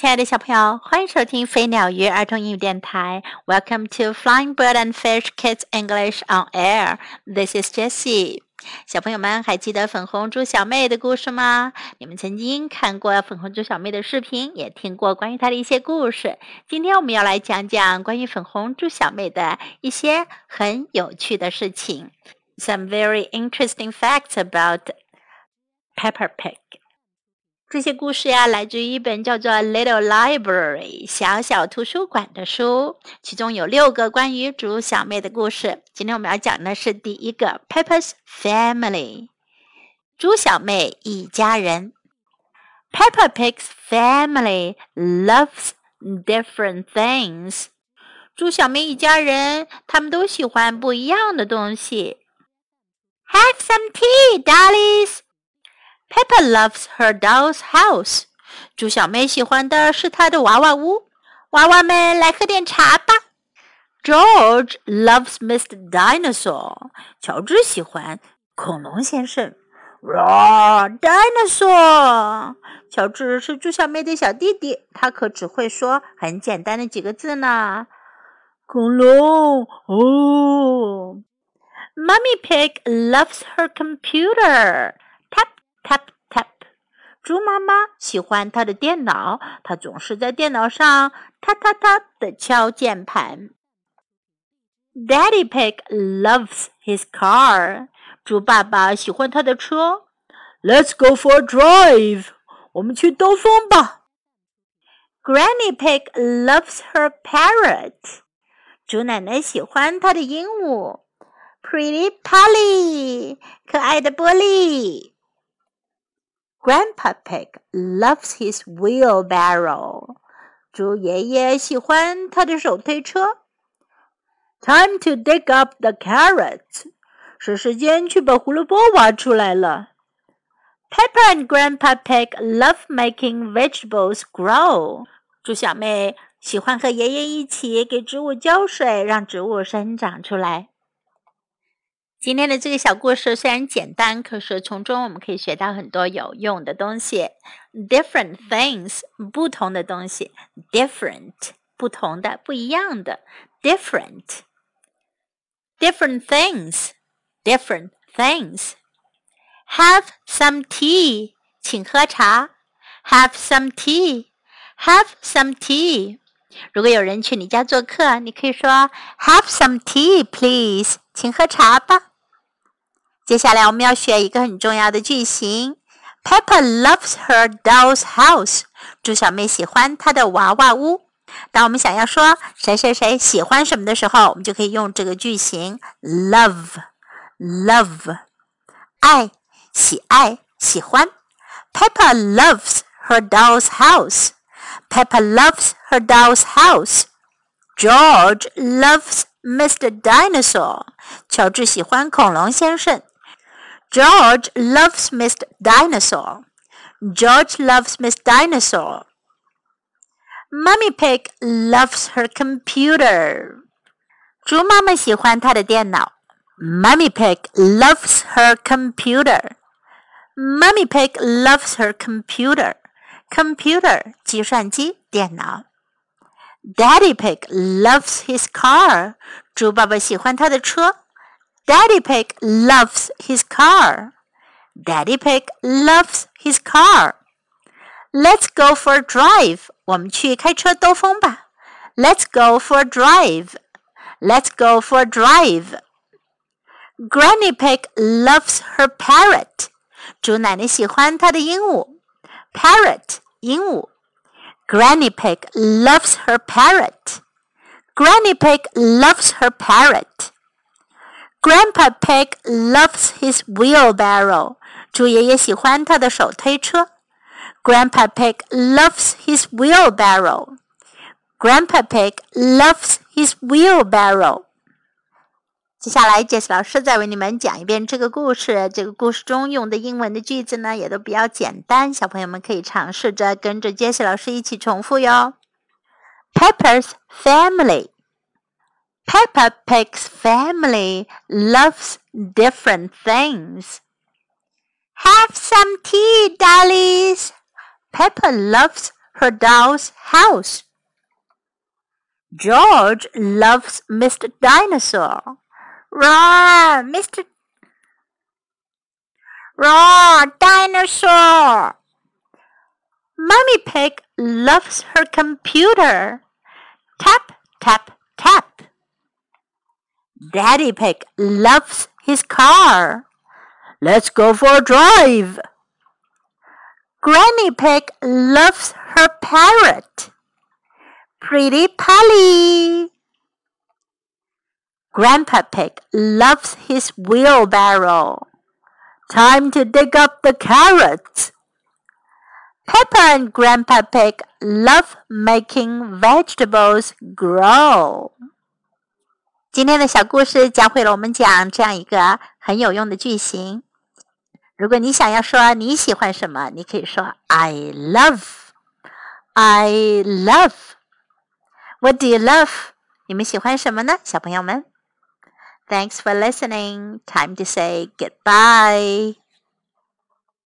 亲爱的小朋友，欢迎收听飞鸟鱼儿童英语电台。Welcome to Flying Bird and Fish Kids English on Air. This is Jessie. 小朋友们还记得粉红猪小妹的故事吗？你们曾经看过粉红猪小妹的视频，也听过关于她的一些故事。今天我们要来讲讲关于粉红猪小妹的一些很有趣的事情。Some very interesting facts about Peppa Pig. 这些故事呀，来自于一本叫做《Little Library》小小图书馆的书，其中有六个关于猪小妹的故事。今天我们要讲的是第一个，Peppa's Family，猪小妹一家人。Peppa Pig's family loves different things。猪小妹一家人，他们都喜欢不一样的东西。Have some tea, dollies. Peppa loves her doll's house。猪小妹喜欢的是她的娃娃屋。娃娃们来喝点茶吧。George loves Mr. Dinosaur。乔治喜欢恐龙先生。Roar dinosaur！乔治是猪小妹的小弟弟，他可只会说很简单的几个字呢。恐龙哦。Mummy Pig loves her computer。Tap tap，猪妈妈喜欢她的电脑，她总是在电脑上哒哒哒的敲键盘。Daddy Pig loves his car，猪爸爸喜欢他的车。Let's go for a drive，我们去兜风吧。Granny Pig loves her parrot，猪奶奶喜欢她的鹦鹉。Pretty Polly，可爱的波利。Grandpa Pig loves his wheelbarrow. 猪爷爷喜欢他的手推车。Time to dig up the carrots. 是时间去把胡萝卜挖出来了。Peppa and Grandpa Pig love making vegetables grow. 猪小妹喜欢和爷爷一起给植物浇水，让植物生长出来。今天的这个小故事虽然简单，可是从中我们可以学到很多有用的东西。Different things，不同的东西；different，不同的、不一样的；different。Different things，different things。Have some tea，请喝茶。Have some tea，have some tea。如果有人去你家做客，你可以说 Have some tea, please，请喝茶吧。接下来我们要学一个很重要的句型。Peppa loves her doll's house。猪小妹喜欢她的娃娃屋。当我们想要说谁谁谁喜欢什么的时候，我们就可以用这个句型：love，love，爱，喜爱，喜欢。Peppa loves her doll's house. Peppa loves her doll's house. George loves Mr. Dinosaur. 乔治喜欢恐龙先生。George loves Miss Dinosaur. George loves Miss Dinosaur. Mummy Pig loves her computer. 猪妈妈喜欢她的电脑。Mummy Pig loves her computer. Mummy Pig loves her computer. Computer 计算机电脑。Daddy Pig loves his car. 猪爸爸喜欢他的车。 Daddy Pig loves his car. Daddy Pig loves his car. Let's go for a drive. 我们去开车兜风吧。Let's go for a drive. Let's go for a drive. Granny Pig loves her parrot. 猪奶奶喜欢她的鹦鹉。Parrot 鹦鹉。Granny Pig loves her parrot. Granny Pig loves her parrot. Grandpa Pig loves his wheelbarrow. 猪爷爷喜欢他的手推车。Grandpa Pig loves his wheelbarrow. Grandpa Pig loves his wheelbarrow. 接下来，Jess 老师再为你们讲一遍这个故事。这个故事中用的英文的句子呢，也都比较简单，小朋友们可以尝试着跟着 Jess 老师一起重复哟。Pepper's family. Peppa Pig's family loves different things. Have some tea, dollies. Peppa loves her doll's house. George loves Mr. Dinosaur. Roar, Mr. Roar, dinosaur! Mummy Pig loves her computer. Tap, tap, tap. Daddy Pig loves his car. Let's go for a drive. Granny Pig loves her parrot. Pretty Polly. Grandpa Pig loves his wheelbarrow. Time to dig up the carrots. Peppa and Grandpa Pig love making vegetables grow. 今天的小故事教会了我们讲这样一个很有用的句型。如果你想要说你喜欢什么，你可以说 I love. I love. What do you love? 你们喜欢什么呢，小朋友们？Thanks for listening. Time to say goodbye.